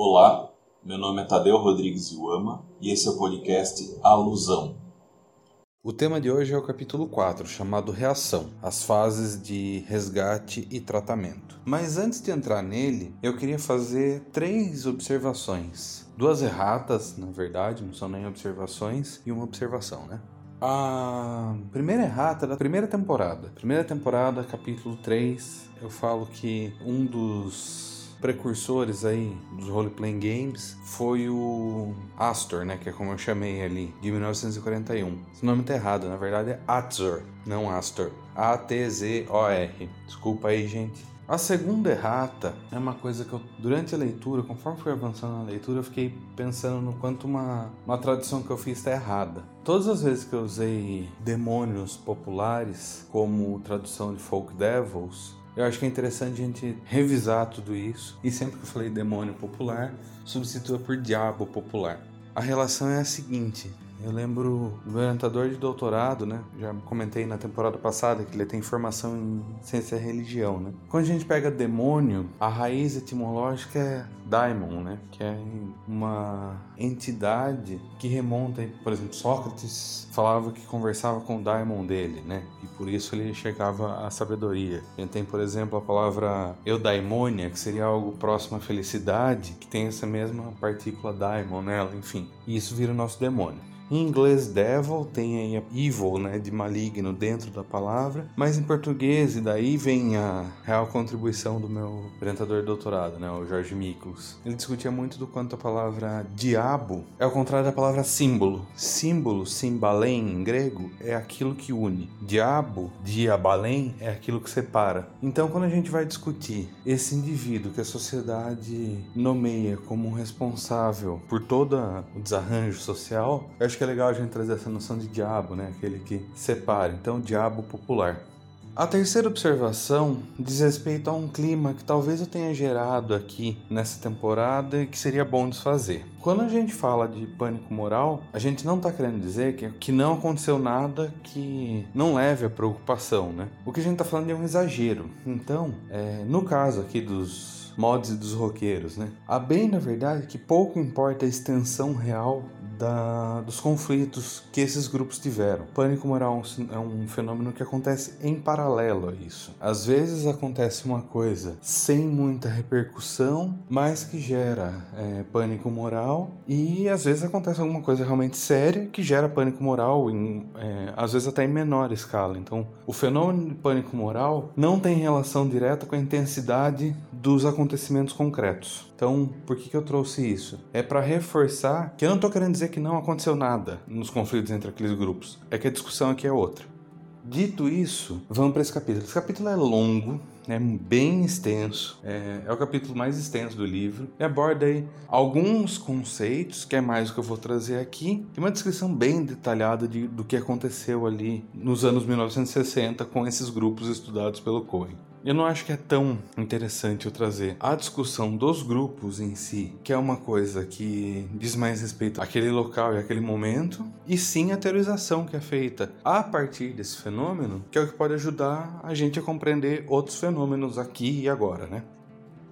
Olá, meu nome é Tadeu Rodrigues Iuama e esse é o podcast Alusão. O tema de hoje é o capítulo 4, chamado Reação, as fases de resgate e tratamento. Mas antes de entrar nele, eu queria fazer três observações. Duas erratas, na verdade, não são nem observações, e uma observação, né? A primeira errata da primeira temporada. Primeira temporada, capítulo 3, eu falo que um dos precursores aí dos role-playing games foi o Astor, né, que é como eu chamei ali, de 1941. Esse nome tá errado, na verdade é Atzor, não Astor. A-T-Z-O-R. Desculpa aí, gente. A segunda errata é uma coisa que eu, durante a leitura, conforme fui avançando na leitura, eu fiquei pensando no quanto uma, uma tradução que eu fiz está errada. Todas as vezes que eu usei demônios populares como tradução de folk devils, eu acho que é interessante a gente revisar tudo isso e sempre que eu falei demônio popular, substitua por diabo popular. A relação é a seguinte: eu lembro do orientador de doutorado, né? Já comentei na temporada passada que ele tem formação em ciência e religião, né? Quando a gente pega demônio, a raiz etimológica é daimon, né? Que é uma entidade que remonta, por exemplo, Sócrates falava que conversava com o daimon dele, né? E por isso ele chegava à sabedoria. A gente tem, por exemplo, a palavra eudaimonia, que seria algo próximo à felicidade, que tem essa mesma partícula daimon nela, enfim. E isso vira o nosso demônio. Em inglês, devil tem aí evil, né, de maligno dentro da palavra, mas em português, e daí vem a real contribuição do meu orientador de doutorado, né, o Jorge Miklos. Ele discutia muito do quanto a palavra diabo é ao contrário da palavra símbolo. Símbolo, simbalém em grego, é aquilo que une. Diabo, diabalém, é aquilo que separa. Então, quando a gente vai discutir esse indivíduo que a sociedade nomeia como responsável por todo o desarranjo social, eu acho que é legal a gente trazer essa noção de diabo, né? Aquele que separa. Então, diabo popular. A terceira observação diz respeito a um clima que talvez eu tenha gerado aqui nessa temporada e que seria bom desfazer. Quando a gente fala de pânico moral, a gente não está querendo dizer que, que não aconteceu nada que não leve à preocupação, né? O que a gente está falando é um exagero. Então, é, no caso aqui dos mods e dos roqueiros, né? A bem, na verdade, que pouco importa a extensão real da, dos conflitos que esses grupos tiveram. Pânico moral é um fenômeno que acontece em paralelo a isso. Às vezes acontece uma coisa sem muita repercussão, mas que gera é, pânico moral, e às vezes acontece alguma coisa realmente séria que gera pânico moral, em, é, às vezes até em menor escala. Então, o fenômeno de pânico moral não tem relação direta com a intensidade dos acontecimentos concretos. Então, por que, que eu trouxe isso? É para reforçar que eu não estou querendo dizer que não aconteceu nada nos conflitos entre aqueles grupos. É que a discussão aqui é outra. Dito isso, vamos para esse capítulo. Esse capítulo é longo, é bem extenso, é, é, o capítulo mais extenso do livro e aborda aí alguns conceitos, que é mais o que eu vou trazer aqui, e uma descrição bem detalhada de, do que aconteceu ali nos anos 1960 com esses grupos estudados pelo Cohen. Eu não acho que é tão interessante eu trazer a discussão dos grupos em si, que é uma coisa que diz mais respeito àquele local e àquele momento, e sim a teorização que é feita a partir desse fenômeno, que é o que pode ajudar a gente a compreender outros fenômenos aqui e agora, né?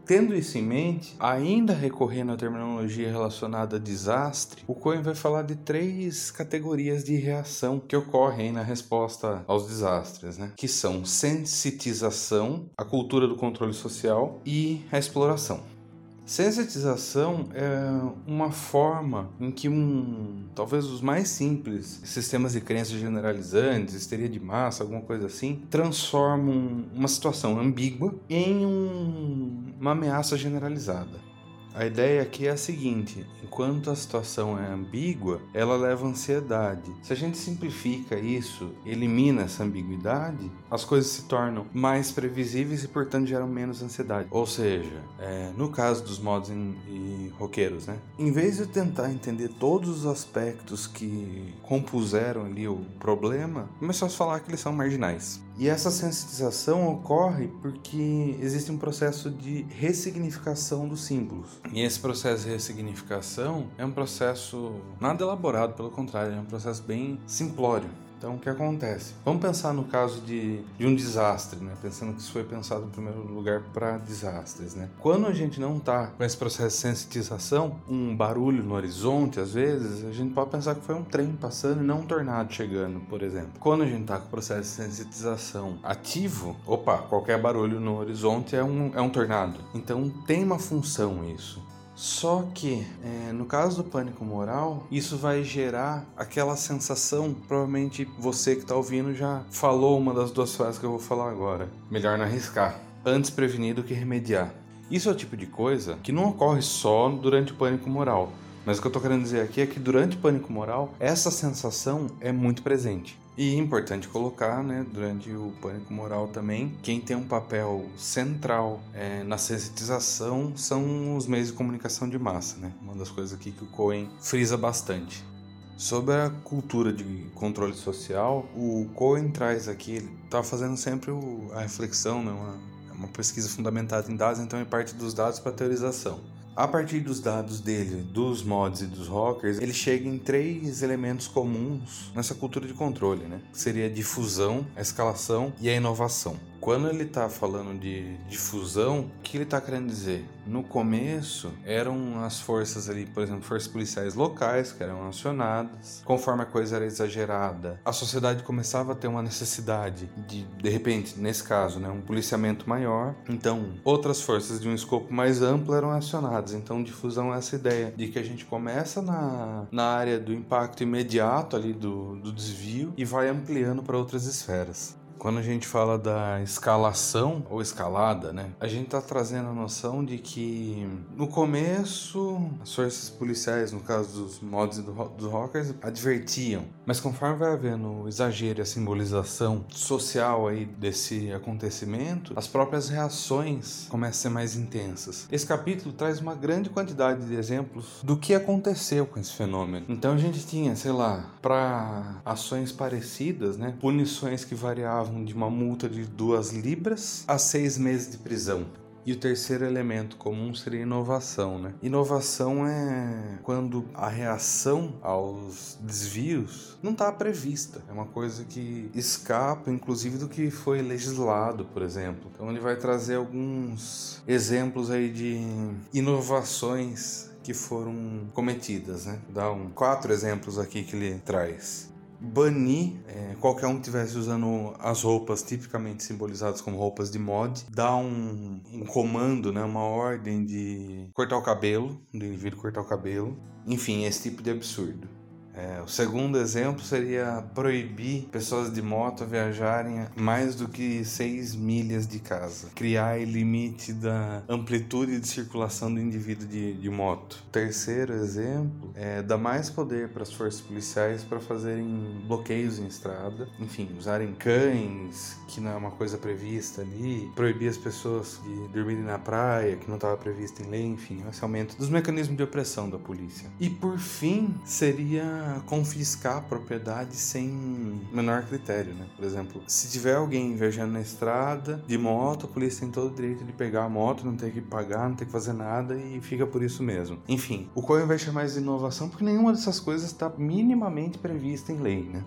Tendo isso em mente, ainda recorrendo à terminologia relacionada a desastre, o Cohen vai falar de três categorias de reação que ocorrem na resposta aos desastres, né? Que são sensitização, a cultura do controle social e a exploração. Sensitização é uma forma em que um, talvez os mais simples sistemas de crenças generalizantes, histeria de massa, alguma coisa assim, transformam uma situação ambígua em um, uma ameaça generalizada. A ideia aqui é a seguinte: enquanto a situação é ambígua, ela leva ansiedade. Se a gente simplifica isso, elimina essa ambiguidade, as coisas se tornam mais previsíveis e, portanto, geram menos ansiedade. Ou seja, é, no caso dos mods e roqueiros, né? Em vez de tentar entender todos os aspectos que compuseram ali o problema, começou a falar que eles são marginais. E essa sensitização ocorre porque existe um processo de ressignificação dos símbolos. E esse processo de ressignificação é um processo nada elaborado, pelo contrário, é um processo bem simplório. Então, o que acontece? Vamos pensar no caso de, de um desastre, né? Pensando que isso foi pensado em primeiro lugar para desastres, né? Quando a gente não está com esse processo de sensitização, um barulho no horizonte, às vezes, a gente pode pensar que foi um trem passando e não um tornado chegando, por exemplo. Quando a gente está com o processo de sensitização ativo, opa, qualquer barulho no horizonte é um, é um tornado. Então, tem uma função isso. Só que, é, no caso do pânico moral, isso vai gerar aquela sensação. Provavelmente você que está ouvindo já falou uma das duas frases que eu vou falar agora. Melhor não arriscar. Antes prevenir do que remediar. Isso é o tipo de coisa que não ocorre só durante o pânico moral. Mas o que eu estou querendo dizer aqui é que durante o pânico moral, essa sensação é muito presente. E importante colocar, né, durante o pânico moral também, quem tem um papel central é, na sensitização são os meios de comunicação de massa, né? Uma das coisas aqui que o Cohen frisa bastante. Sobre a cultura de controle social, o Cohen traz aqui, ele está fazendo sempre o, a reflexão, né, uma, uma pesquisa fundamentada em dados, então ele parte dos dados para teorização. A partir dos dados dele, dos mods e dos rockers, ele chega em três elementos comuns nessa cultura de controle, né? Que seria a difusão, a escalação e a inovação. Quando ele está falando de difusão, o que ele está querendo dizer? No começo, eram as forças ali, por exemplo, forças policiais locais que eram acionadas. Conforme a coisa era exagerada, a sociedade começava a ter uma necessidade de, de repente, nesse caso, né, um policiamento maior. Então, outras forças de um escopo mais amplo eram acionadas. Então, difusão é essa ideia de que a gente começa na, na área do impacto imediato ali do, do desvio e vai ampliando para outras esferas. Quando a gente fala da escalação ou escalada, né, a gente está trazendo a noção de que no começo as forças policiais, no caso dos mods do, dos rockers, advertiam, mas conforme vai havendo o exagero e a simbolização social aí desse acontecimento, as próprias reações começam a ser mais intensas. Esse capítulo traz uma grande quantidade de exemplos do que aconteceu com esse fenômeno. Então a gente tinha, sei lá, para ações parecidas, né, punições que variavam de uma multa de duas libras a seis meses de prisão. E o terceiro elemento comum seria inovação, né? Inovação é quando a reação aos desvios não está prevista. É uma coisa que escapa, inclusive, do que foi legislado, por exemplo. Então ele vai trazer alguns exemplos aí de inovações que foram cometidas, né? Dá um, quatro exemplos aqui que ele traz banir é, qualquer um que estivesse usando as roupas tipicamente simbolizadas como roupas de mod, dar um, um, comando, né, uma ordem de cortar o cabelo, do indivíduo cortar o cabelo, enfim, esse tipo de absurdo. É, o segundo exemplo seria proibir pessoas de moto viajarem mais do que 6 milhas de casa. Criar limite da amplitude de circulação do indivíduo de, de moto. O terceiro exemplo é dar mais poder para as forças policiais para fazerem bloqueios em estrada. Enfim, usarem cães, que não é uma coisa prevista ali. Proibir as pessoas de dormirem na praia, que não estava previsto em lei. Enfim, esse aumento dos mecanismos de opressão da polícia. E por fim, seria confiscar a propriedade sem menor critério, né? Por exemplo, se tiver alguém viajando na estrada de moto, a polícia tem todo o direito de pegar a moto, não ter que pagar, não ter que fazer nada e fica por isso mesmo. Enfim, o Cohen vai chamar de inovação porque nenhuma dessas coisas está minimamente prevista em lei, né?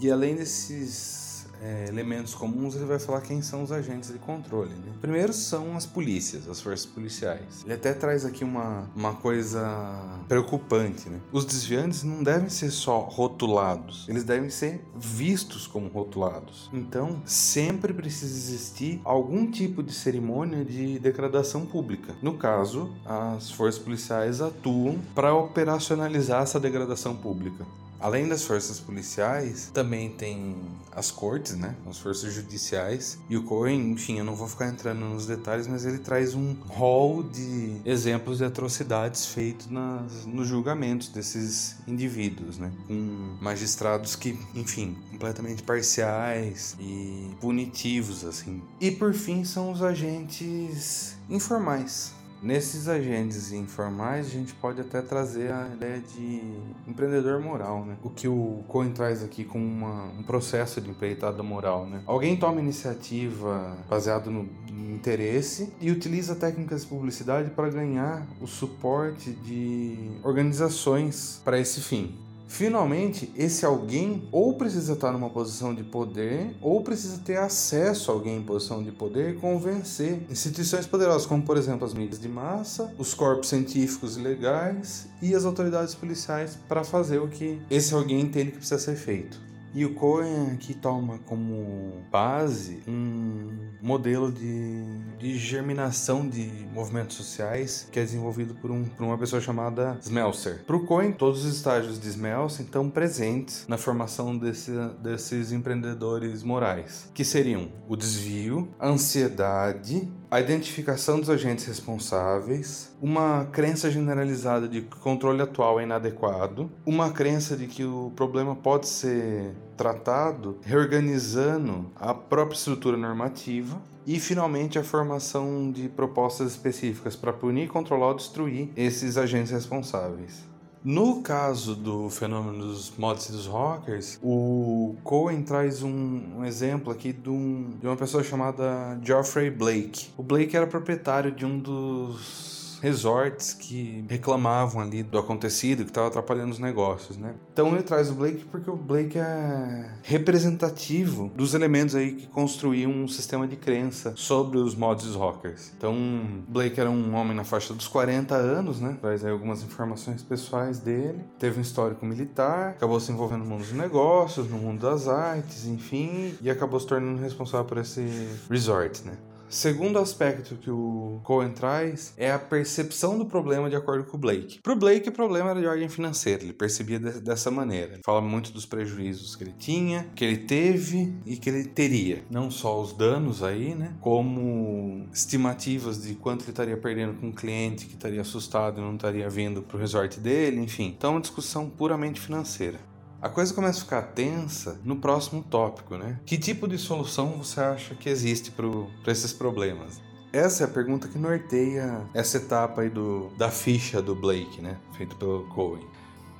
E além desses é, elementos comuns, ele vai falar quem são os agentes de controle. Né? Primeiro são as polícias, as forças policiais. Ele até traz aqui uma, uma coisa preocupante. Né? Os desviantes não devem ser só rotulados, eles devem ser vistos como rotulados. Então, sempre precisa existir algum tipo de cerimônia de degradação pública. No caso, as forças policiais atuam para operacionalizar essa degradação pública. Além das forças policiais, também tem as cortes, né? As forças judiciais. E o Cohen, enfim, eu não vou ficar entrando nos detalhes, mas ele traz um rol de exemplos de atrocidades feitos nas, nos julgamentos desses indivíduos, né? Com magistrados que, enfim, completamente parciais e punitivos, assim. E por fim, são os agentes informais Nesses agentes informais, a gente pode até trazer a ideia de empreendedor moral, né? O que o Cohen traz aqui com uma, um processo de empreitada moral, né? Alguém toma iniciativa baseado no interesse e utiliza técnicas de publicidade para ganhar o suporte de organizações para esse fim. Finalmente, esse alguém ou precisa estar numa posição de poder ou precisa ter acesso a alguém em posição de poder e convencer instituições poderosas, como por exemplo as mídias de massa, os corpos científicos e legais e as autoridades policiais para fazer o que esse alguém entende que precisa ser feito. E o Cohen aqui toma como base um modelo de, de germinação de movimentos sociais que é desenvolvido por, um, por uma pessoa chamada Smelser. Para o Cohen, todos os estágios de Smelser estão presentes na formação desse, desses empreendedores morais, que seriam o desvio, a ansiedade, a identificação dos agentes responsáveis, uma crença generalizada de que o controle atual é inadequado, uma crença de que o problema pode ser tratado reorganizando a própria estrutura normativa e finalmente a formação de propostas específicas para punir, controlar ou destruir esses agentes responsáveis. No caso do fenômeno dos mods e dos rockers, o Cohen traz um, um exemplo aqui de, um, de uma pessoa chamada Geoffrey Blake. O Blake era proprietário de um dos resorts que reclamavam ali do acontecido, que estava atrapalhando os negócios, né? Então ele traz o Blake porque o Blake é representativo dos elementos aí que construíam um sistema de crença sobre os mods rockers. Então, Blake era um homem na faixa dos 40 anos, né? Traz aí algumas informações pessoais dele. Teve um histórico militar, acabou se envolvendo no mundo dos negócios, no mundo das artes, enfim, e acabou se tornando responsável por esse resort, né? Segundo aspecto que o Cohen traz é a percepção do problema de acordo com o Blake. Para o Blake, o problema era de ordem financeira, ele percebia de, dessa maneira. Ele fala muito dos prejuízos que ele tinha, que ele teve e que ele teria. Não só os danos aí, né? Como estimativas de quanto ele estaria perdendo com um cliente que estaria assustado e não estaria vindo para o resort dele, enfim. Então, é uma discussão puramente financeira. A coisa começa a ficar tensa no próximo tópico, né? Que tipo de solução você acha que existe para esses problemas? Essa é a pergunta que norteia essa etapa aí do, da ficha do Blake, né? Feito pelo Cohen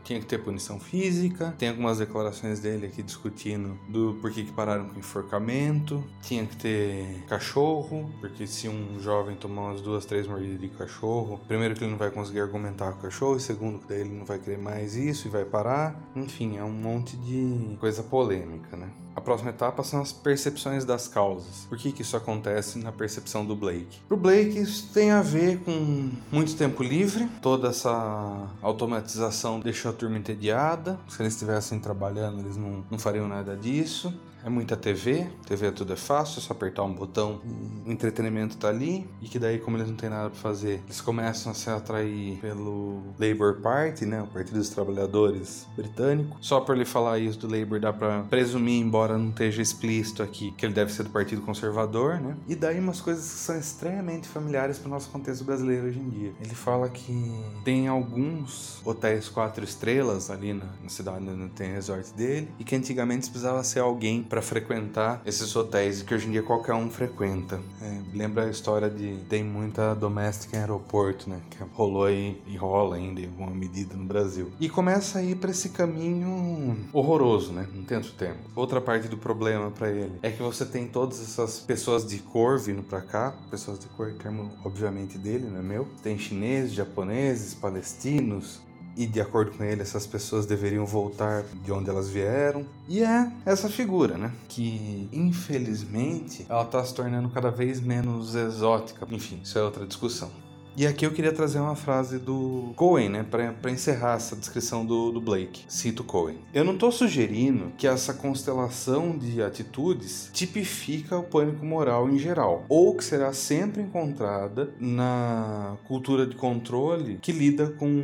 tinha que ter punição física. Tem algumas declarações dele aqui discutindo do porquê que pararam com enforcamento. Tinha que ter cachorro, porque se um jovem tomar umas duas, três mordidas de cachorro, primeiro que ele não vai conseguir argumentar com o cachorro, e segundo que daí ele não vai querer mais isso e vai parar. Enfim, é um monte de coisa polêmica, né? A próxima etapa são as percepções das causas. Por que, que isso acontece na percepção do Blake? Para o Blake, isso tem a ver com muito tempo livre, toda essa automatização deixou turma entediada. Se eles estivessem trabalhando, eles não, não fariam nada disso. É muita TV, TV tudo é fácil, é só apertar um botão, o entretenimento tá ali, e que daí, como eles não têm nada para fazer, eles começam a se atrair pelo Labour Party, né, o Partido dos Trabalhadores britânico. Só por ele falar isso do Labour dá para presumir, embora não esteja explícito aqui, que ele deve ser do Partido Conservador, né? E daí umas coisas que são estranhamente familiares para o nosso contexto brasileiro hoje em dia. Ele fala que tem alguns hotéis quatro estrelas ali na, na cidade onde tem resort dele, e que antigamente precisava ser alguém para frequentar esses hotéis que hoje em dia qualquer um frequenta. É, lembra a história de tem muita doméstica em aeroporto, né? Que rolou aí e rola ainda em alguma medida no Brasil. E começa a ir para esse caminho horroroso, né? Não tem tempo. Outra parte do problema para ele é que você tem todas essas pessoas de cor vindo para cá, pessoas de cor, termo obviamente dele, não é meu. Tem chineses, japoneses, palestinos, e de acordo com ele, essas pessoas deveriam voltar de onde elas vieram. E é essa figura, né? Que infelizmente ela está se tornando cada vez menos exótica. Enfim, isso é outra discussão. E aqui eu queria trazer uma frase do Cohen, né, para encerrar essa descrição do, do Blake. Cito Cohen. Eu não estou sugerindo que essa constelação de atitudes tipifica o pânico moral em geral, ou que será sempre encontrada na cultura de controle que lida com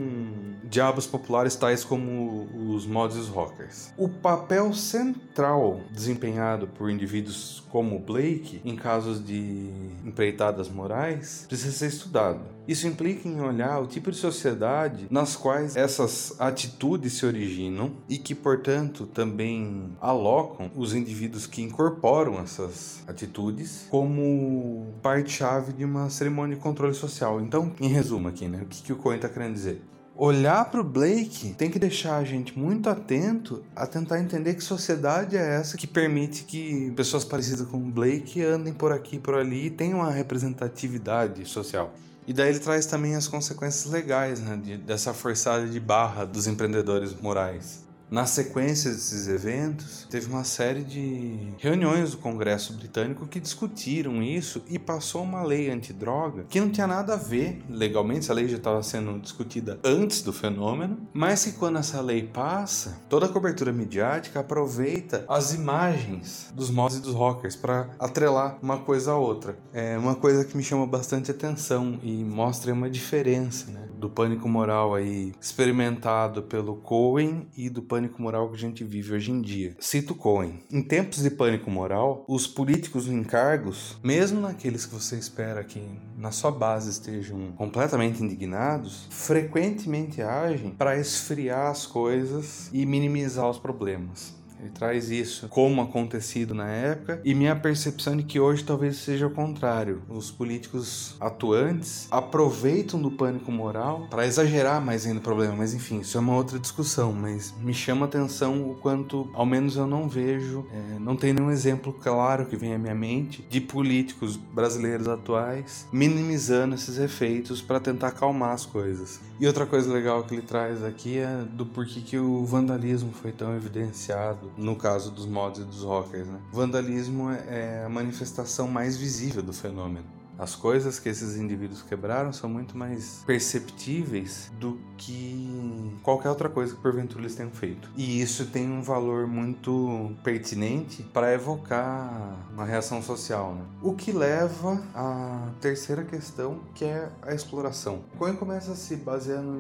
diabos populares tais como os mods rockers. O papel central desempenhado por indivíduos como Blake em casos de empreitadas morais precisa ser estudado. Isso implica em olhar o tipo de sociedade nas quais essas atitudes se originam e que, portanto, também alocam os indivíduos que incorporam essas atitudes como parte-chave de uma cerimônia de controle social. Então, em resumo aqui, né? O que, que o Cohen está querendo dizer? olhar para o Blake tem que deixar a gente muito atento a tentar entender que sociedade é essa que permite que pessoas parecidas com o Blake andem por aqui e por ali e tenham uma representatividade social. E daí ele traz também as consequências legais né, de, dessa forçada de barra dos empreendedores morais. Na sequência desses eventos, teve uma série de reuniões do Congresso Britânico que discutiram isso e passou uma lei antidroga que não tinha nada a ver legalmente, essa lei já estava sendo discutida antes do fenômeno, mas que quando essa lei passa, toda a cobertura midiática aproveita as imagens dos mods e dos rockers para atrelar uma coisa a outra. É uma coisa que me chama bastante atenção e mostra uma diferença, né? do pânico moral aí experimentado pelo Cohen e do pânico moral que a gente vive hoje em dia. Cito Cohen. Em tempos de pânico moral, os políticos em cargos, mesmo naqueles que você espera que na sua base estejam completamente indignados, frequentemente agem para esfriar as coisas e minimizar os problemas. Ele traz isso como acontecido na época e minha percepção de que hoje talvez seja o contrário. Os políticos atuantes aproveitam do pânico moral para exagerar mais ainda o problema, mas enfim, isso é uma outra discussão, mas me chama atenção o quanto, ao menos eu não vejo, é, não tem nenhum exemplo claro que vem à minha mente de políticos brasileiros atuais minimizando esses efeitos para tentar acalmar as coisas. E outra coisa legal que ele traz aqui é do porquê que o vandalismo foi tão evidenciado no caso dos mods e dos rockers. Né? Vandalismo é a manifestação mais visível do fenômeno. As coisas que esses indivíduos quebraram são muito mais perceptíveis do que qualquer outra coisa que porventura eles tenham feito. E isso tem um valor muito pertinente para evocar uma reação social. Né? O que leva à terceira questão, que é a exploração. Cohen começa se baseando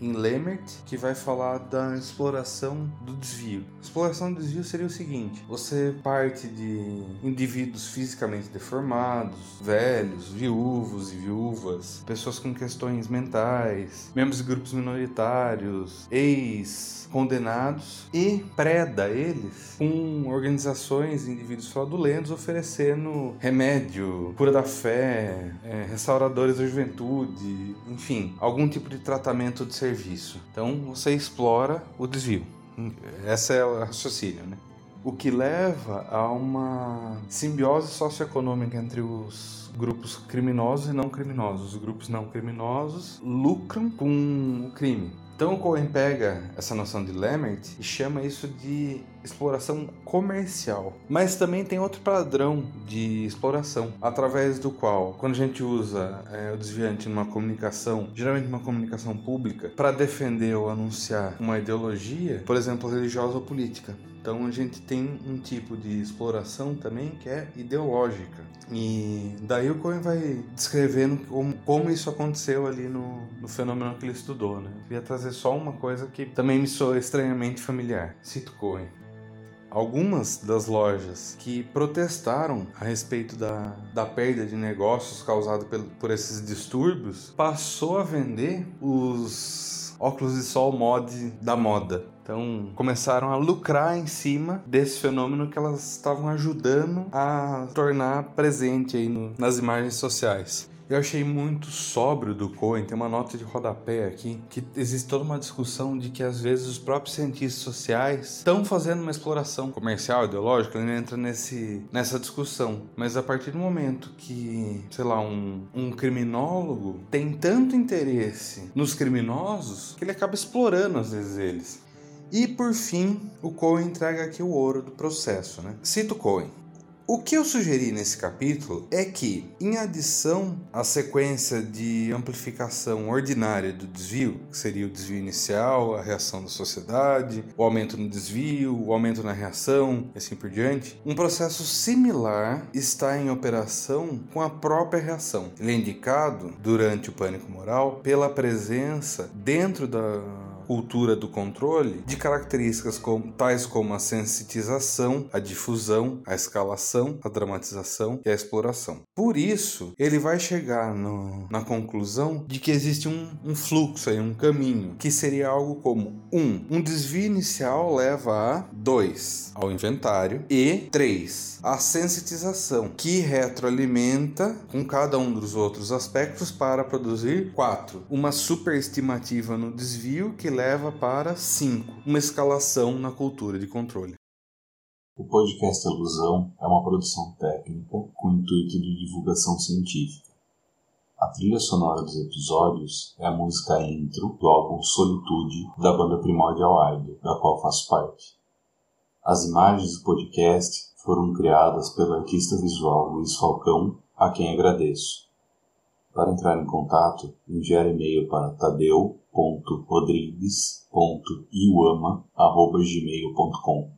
em, em Lemert, que vai falar da exploração do desvio. Exploração do desvio seria o seguinte: você parte de indivíduos fisicamente deformados, velhos, velhos, viúvos e viúvas, pessoas com questões mentais, membros de grupos minoritários, ex condenados e preda eles com organizações e indivíduos fraudulentos oferecendo remédio, cura da fé, é, restauradores da juventude, enfim, algum tipo de tratamento de serviço. Então você explora o desvio. Essa é o raciocínio, né? O que leva a uma simbiose socioeconômica entre os grupos criminosos e não criminosos. Os grupos não criminosos lucram com o crime. Então o Cohen pega essa noção de Lemert e chama isso de exploração comercial. Mas também tem outro padrão de exploração, através do qual, quando a gente usa é, o desviante numa comunicação, geralmente uma comunicação pública, para defender ou anunciar uma ideologia, por exemplo, religiosa ou política. Então a gente tem um tipo de exploração também que é ideológica. E daí o Cohen vai descrevendo como, como isso aconteceu ali no, no fenômeno que ele estudou. Né? Queria trazer só uma coisa que também me soa estranhamente familiar. Cito Cohen. Algumas das lojas que protestaram a respeito da, da perda de negócios causada por, por esses distúrbios passou a vender os óculos de sol mod da moda. Então começaram a lucrar em cima desse fenômeno que elas estavam ajudando a tornar presente aí no, nas imagens sociais. Eu achei muito sóbrio do Cohen, tem uma nota de rodapé aqui, que existe toda uma discussão de que às vezes os próprios cientistas sociais estão fazendo uma exploração comercial, ideológica, ele entra nesse, nessa discussão. Mas a partir do momento que, sei lá, um, um criminólogo tem tanto interesse nos criminosos que ele acaba explorando às vezes eles. E por fim, o Cohen entrega aqui o ouro do processo. Né? Cito Cohen. O que eu sugeri nesse capítulo é que, em adição à sequência de amplificação ordinária do desvio, que seria o desvio inicial, a reação da sociedade, o aumento no desvio, o aumento na reação e assim por diante, um processo similar está em operação com a própria reação. Ele é indicado, durante o pânico moral, pela presença dentro da cultura do controle de características como, tais como a sensitização, a difusão, a escalação, a dramatização e a exploração. Por isso, ele vai chegar no, na conclusão de que existe um, um fluxo aí, um caminho, que seria algo como um, um desvio inicial leva a 2 ao inventário e 3 a sensitização, que retroalimenta com cada um dos outros aspectos para produzir 4 uma superestimativa no desvio que leva para 5. Uma escalação na cultura de controle. O podcast Alusão é uma produção técnica com intuito de divulgação científica. A trilha sonora dos episódios é a música intro do álbum Solitude da banda Primordial Idol, da qual faço parte. As imagens do podcast foram criadas pelo artista visual Luiz Falcão, a quem agradeço. Para entrar em contato, enviar e-mail para tadeu.rodrigues.iuama.gmail.com